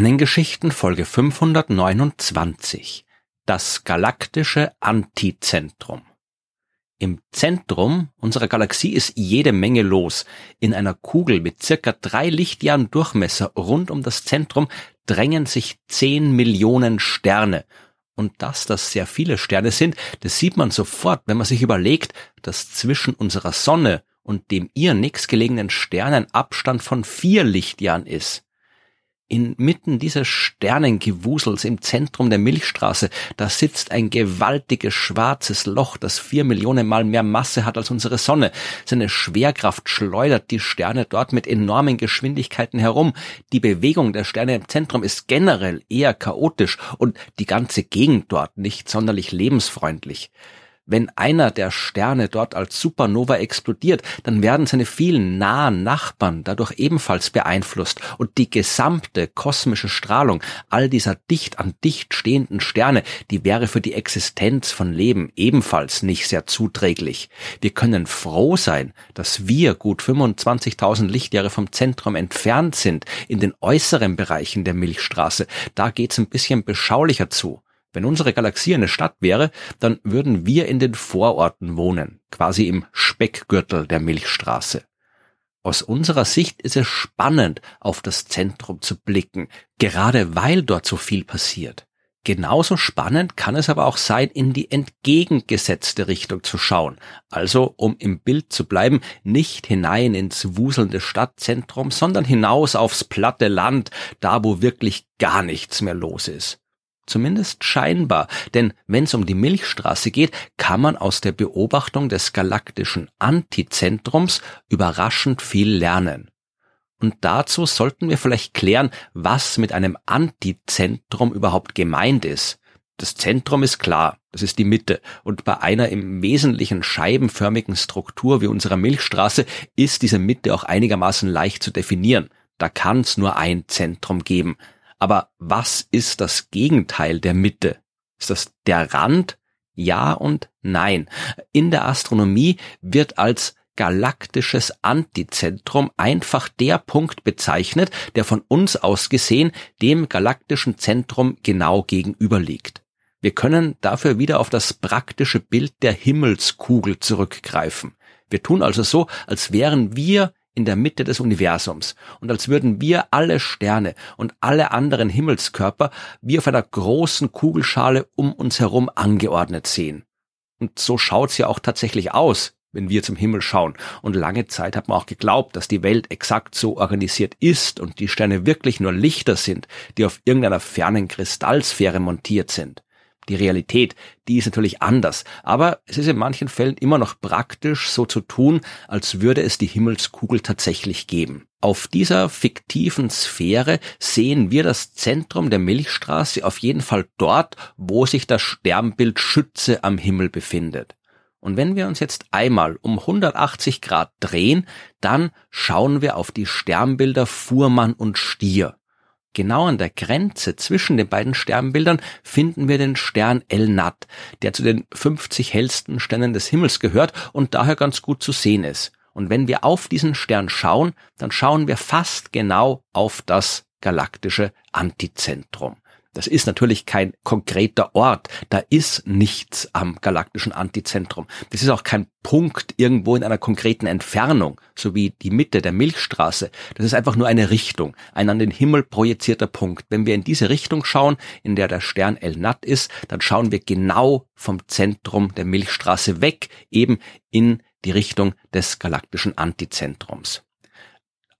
Sternengeschichten Folge 529 Das galaktische Antizentrum Im Zentrum unserer Galaxie ist jede Menge los. In einer Kugel mit circa drei Lichtjahren Durchmesser rund um das Zentrum drängen sich zehn Millionen Sterne. Und dass das sehr viele Sterne sind, das sieht man sofort, wenn man sich überlegt, dass zwischen unserer Sonne und dem ihr nächstgelegenen Stern ein Abstand von vier Lichtjahren ist inmitten dieses Sternengewusels im Zentrum der Milchstraße, da sitzt ein gewaltiges schwarzes Loch, das vier Millionen Mal mehr Masse hat als unsere Sonne. Seine Schwerkraft schleudert die Sterne dort mit enormen Geschwindigkeiten herum. Die Bewegung der Sterne im Zentrum ist generell eher chaotisch und die ganze Gegend dort nicht sonderlich lebensfreundlich. Wenn einer der Sterne dort als Supernova explodiert, dann werden seine vielen nahen Nachbarn dadurch ebenfalls beeinflusst und die gesamte kosmische Strahlung all dieser dicht an dicht stehenden Sterne, die wäre für die Existenz von Leben ebenfalls nicht sehr zuträglich. Wir können froh sein, dass wir gut 25.000 Lichtjahre vom Zentrum entfernt sind, in den äußeren Bereichen der Milchstraße. Da geht's ein bisschen beschaulicher zu. Wenn unsere Galaxie eine Stadt wäre, dann würden wir in den Vororten wohnen, quasi im Speckgürtel der Milchstraße. Aus unserer Sicht ist es spannend, auf das Zentrum zu blicken, gerade weil dort so viel passiert. Genauso spannend kann es aber auch sein, in die entgegengesetzte Richtung zu schauen. Also, um im Bild zu bleiben, nicht hinein ins wuselnde Stadtzentrum, sondern hinaus aufs platte Land, da wo wirklich gar nichts mehr los ist. Zumindest scheinbar, denn wenn es um die Milchstraße geht, kann man aus der Beobachtung des galaktischen Antizentrums überraschend viel lernen. Und dazu sollten wir vielleicht klären, was mit einem Antizentrum überhaupt gemeint ist. Das Zentrum ist klar, das ist die Mitte, und bei einer im Wesentlichen scheibenförmigen Struktur wie unserer Milchstraße ist diese Mitte auch einigermaßen leicht zu definieren. Da kann es nur ein Zentrum geben. Aber was ist das Gegenteil der Mitte? Ist das der Rand? Ja und nein. In der Astronomie wird als galaktisches Antizentrum einfach der Punkt bezeichnet, der von uns aus gesehen dem galaktischen Zentrum genau gegenüber liegt. Wir können dafür wieder auf das praktische Bild der Himmelskugel zurückgreifen. Wir tun also so, als wären wir in der Mitte des Universums und als würden wir alle Sterne und alle anderen Himmelskörper wie auf einer großen Kugelschale um uns herum angeordnet sehen. Und so schaut's ja auch tatsächlich aus, wenn wir zum Himmel schauen. Und lange Zeit hat man auch geglaubt, dass die Welt exakt so organisiert ist und die Sterne wirklich nur Lichter sind, die auf irgendeiner fernen Kristallsphäre montiert sind. Die Realität, die ist natürlich anders, aber es ist in manchen Fällen immer noch praktisch, so zu tun, als würde es die Himmelskugel tatsächlich geben. Auf dieser fiktiven Sphäre sehen wir das Zentrum der Milchstraße auf jeden Fall dort, wo sich das Sternbild Schütze am Himmel befindet. Und wenn wir uns jetzt einmal um 180 Grad drehen, dann schauen wir auf die Sternbilder Fuhrmann und Stier. Genau an der Grenze zwischen den beiden Sternbildern finden wir den Stern El Nat, der zu den 50 hellsten Sternen des Himmels gehört und daher ganz gut zu sehen ist. Und wenn wir auf diesen Stern schauen, dann schauen wir fast genau auf das galaktische Antizentrum. Das ist natürlich kein konkreter Ort. Da ist nichts am galaktischen Antizentrum. Das ist auch kein Punkt irgendwo in einer konkreten Entfernung, so wie die Mitte der Milchstraße. Das ist einfach nur eine Richtung, ein an den Himmel projizierter Punkt. Wenn wir in diese Richtung schauen, in der der Stern El Nat ist, dann schauen wir genau vom Zentrum der Milchstraße weg, eben in die Richtung des galaktischen Antizentrums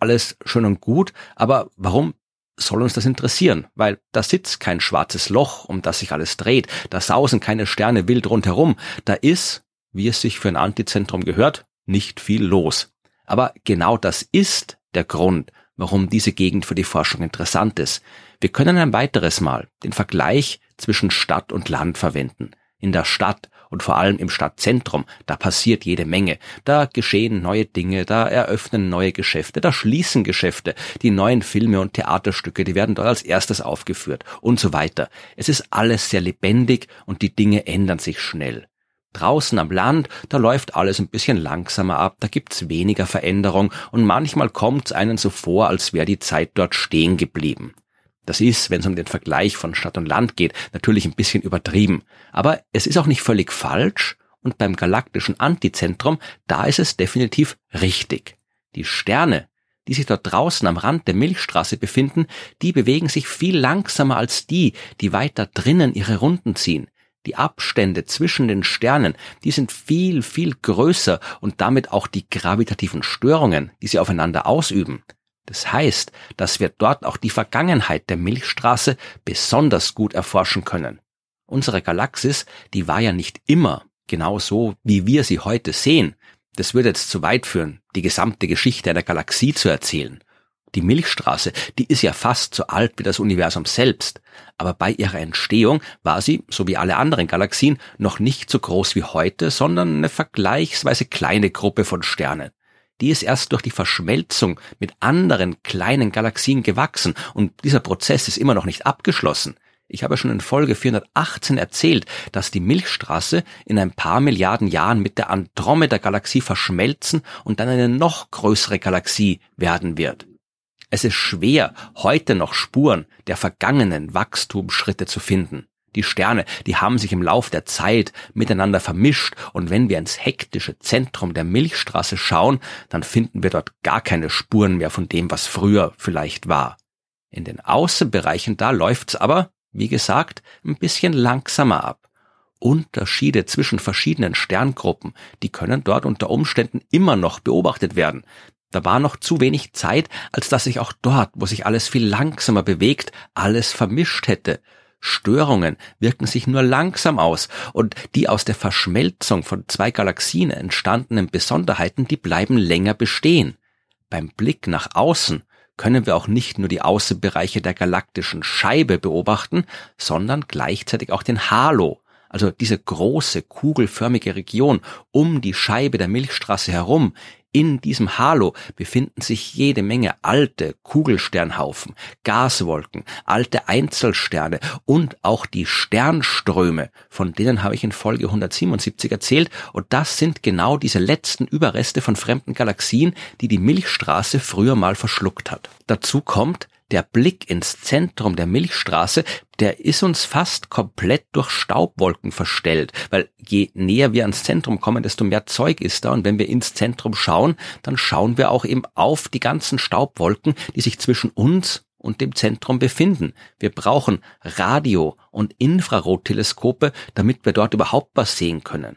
alles schön und gut, aber warum soll uns das interessieren, weil da sitzt kein schwarzes Loch, um das sich alles dreht, da sausen keine Sterne wild rundherum, da ist, wie es sich für ein Antizentrum gehört, nicht viel los. Aber genau das ist der Grund, warum diese Gegend für die Forschung interessant ist. Wir können ein weiteres Mal den Vergleich zwischen Stadt und Land verwenden. In der Stadt und vor allem im Stadtzentrum, da passiert jede Menge. Da geschehen neue Dinge, da eröffnen neue Geschäfte, da schließen Geschäfte. Die neuen Filme und Theaterstücke, die werden dort als erstes aufgeführt und so weiter. Es ist alles sehr lebendig und die Dinge ändern sich schnell. Draußen am Land, da läuft alles ein bisschen langsamer ab, da gibt's weniger Veränderung und manchmal kommt's einen so vor, als wäre die Zeit dort stehen geblieben. Das ist, wenn es um den Vergleich von Stadt und Land geht, natürlich ein bisschen übertrieben. Aber es ist auch nicht völlig falsch und beim galaktischen Antizentrum, da ist es definitiv richtig. Die Sterne, die sich dort draußen am Rand der Milchstraße befinden, die bewegen sich viel langsamer als die, die weiter drinnen ihre Runden ziehen. Die Abstände zwischen den Sternen, die sind viel, viel größer und damit auch die gravitativen Störungen, die sie aufeinander ausüben. Das heißt, dass wir dort auch die Vergangenheit der Milchstraße besonders gut erforschen können. Unsere Galaxis, die war ja nicht immer genau so, wie wir sie heute sehen. Das würde jetzt zu weit führen, die gesamte Geschichte einer Galaxie zu erzählen. Die Milchstraße, die ist ja fast so alt wie das Universum selbst, aber bei ihrer Entstehung war sie, so wie alle anderen Galaxien, noch nicht so groß wie heute, sondern eine vergleichsweise kleine Gruppe von Sternen. Die ist erst durch die Verschmelzung mit anderen kleinen Galaxien gewachsen und dieser Prozess ist immer noch nicht abgeschlossen. Ich habe schon in Folge 418 erzählt, dass die Milchstraße in ein paar Milliarden Jahren mit der Andromeda-Galaxie verschmelzen und dann eine noch größere Galaxie werden wird. Es ist schwer, heute noch Spuren der vergangenen Wachstumsschritte zu finden. Die Sterne, die haben sich im Lauf der Zeit miteinander vermischt und wenn wir ins hektische Zentrum der Milchstraße schauen, dann finden wir dort gar keine Spuren mehr von dem, was früher vielleicht war. In den Außenbereichen da läuft's aber, wie gesagt, ein bisschen langsamer ab. Unterschiede zwischen verschiedenen Sterngruppen, die können dort unter Umständen immer noch beobachtet werden. Da war noch zu wenig Zeit, als dass sich auch dort, wo sich alles viel langsamer bewegt, alles vermischt hätte. Störungen wirken sich nur langsam aus und die aus der Verschmelzung von zwei Galaxien entstandenen Besonderheiten, die bleiben länger bestehen. Beim Blick nach außen können wir auch nicht nur die Außenbereiche der galaktischen Scheibe beobachten, sondern gleichzeitig auch den Halo, also diese große kugelförmige Region um die Scheibe der Milchstraße herum, in diesem Halo befinden sich jede Menge alte Kugelsternhaufen, Gaswolken, alte Einzelsterne und auch die Sternströme, von denen habe ich in Folge 177 erzählt, und das sind genau diese letzten Überreste von fremden Galaxien, die die Milchstraße früher mal verschluckt hat. Dazu kommt, der Blick ins Zentrum der Milchstraße, der ist uns fast komplett durch Staubwolken verstellt, weil je näher wir ans Zentrum kommen, desto mehr Zeug ist da und wenn wir ins Zentrum schauen, dann schauen wir auch eben auf die ganzen Staubwolken, die sich zwischen uns und dem Zentrum befinden. Wir brauchen Radio- und Infrarotteleskope, damit wir dort überhaupt was sehen können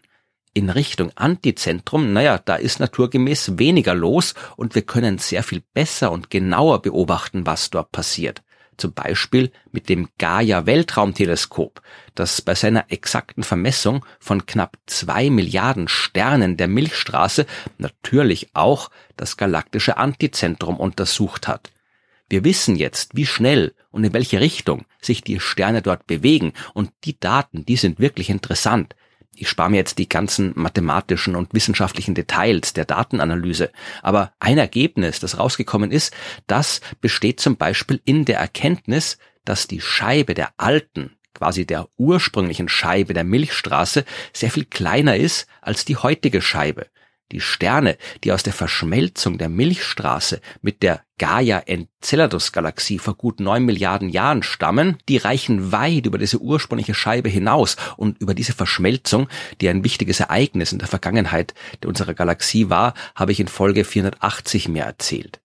in Richtung Antizentrum, naja, da ist naturgemäß weniger los und wir können sehr viel besser und genauer beobachten, was dort passiert. Zum Beispiel mit dem Gaia Weltraumteleskop, das bei seiner exakten Vermessung von knapp zwei Milliarden Sternen der Milchstraße natürlich auch das galaktische Antizentrum untersucht hat. Wir wissen jetzt, wie schnell und in welche Richtung sich die Sterne dort bewegen und die Daten, die sind wirklich interessant ich spare mir jetzt die ganzen mathematischen und wissenschaftlichen Details der Datenanalyse, aber ein Ergebnis, das rausgekommen ist, das besteht zum Beispiel in der Erkenntnis, dass die Scheibe der alten, quasi der ursprünglichen Scheibe der Milchstraße sehr viel kleiner ist als die heutige Scheibe. Die Sterne, die aus der Verschmelzung der Milchstraße mit der Gaia-Enceladus-Galaxie vor gut neun Milliarden Jahren stammen, die reichen weit über diese ursprüngliche Scheibe hinaus und über diese Verschmelzung, die ein wichtiges Ereignis in der Vergangenheit unserer Galaxie war, habe ich in Folge 480 mehr erzählt.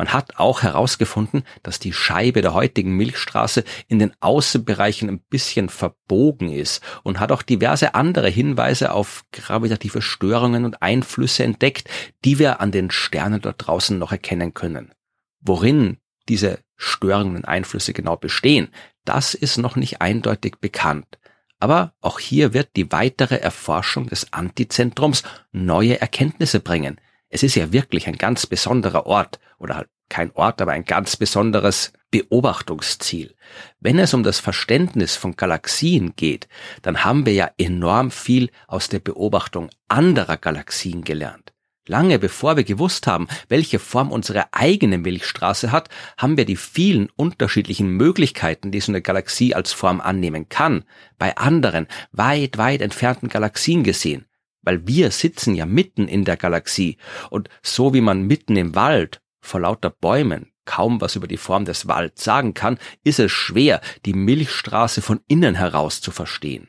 Man hat auch herausgefunden, dass die Scheibe der heutigen Milchstraße in den Außenbereichen ein bisschen verbogen ist und hat auch diverse andere Hinweise auf gravitative Störungen und Einflüsse entdeckt, die wir an den Sternen dort draußen noch erkennen können. Worin diese Störungen und Einflüsse genau bestehen, das ist noch nicht eindeutig bekannt. Aber auch hier wird die weitere Erforschung des Antizentrums neue Erkenntnisse bringen. Es ist ja wirklich ein ganz besonderer Ort oder halt kein Ort, aber ein ganz besonderes Beobachtungsziel. Wenn es um das Verständnis von Galaxien geht, dann haben wir ja enorm viel aus der Beobachtung anderer Galaxien gelernt. Lange bevor wir gewusst haben, welche Form unsere eigene Milchstraße hat, haben wir die vielen unterschiedlichen Möglichkeiten, die so eine Galaxie als Form annehmen kann, bei anderen, weit, weit entfernten Galaxien gesehen weil wir sitzen ja mitten in der Galaxie und so wie man mitten im Wald vor lauter Bäumen kaum was über die Form des Walds sagen kann, ist es schwer, die Milchstraße von innen heraus zu verstehen.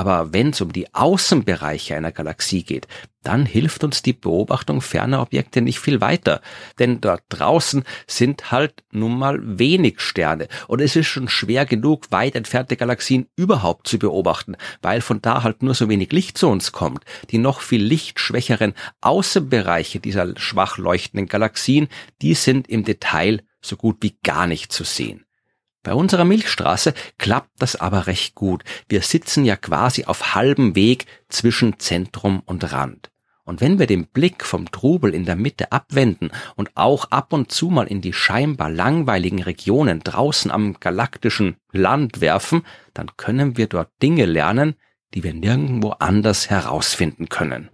Aber wenn es um die Außenbereiche einer Galaxie geht, dann hilft uns die Beobachtung ferner Objekte nicht viel weiter. Denn dort draußen sind halt nun mal wenig Sterne. Und es ist schon schwer genug, weit entfernte Galaxien überhaupt zu beobachten, weil von da halt nur so wenig Licht zu uns kommt. Die noch viel lichtschwächeren Außenbereiche dieser schwach leuchtenden Galaxien, die sind im Detail so gut wie gar nicht zu sehen. Bei unserer Milchstraße klappt das aber recht gut. Wir sitzen ja quasi auf halbem Weg zwischen Zentrum und Rand. Und wenn wir den Blick vom Trubel in der Mitte abwenden und auch ab und zu mal in die scheinbar langweiligen Regionen draußen am galaktischen Land werfen, dann können wir dort Dinge lernen, die wir nirgendwo anders herausfinden können.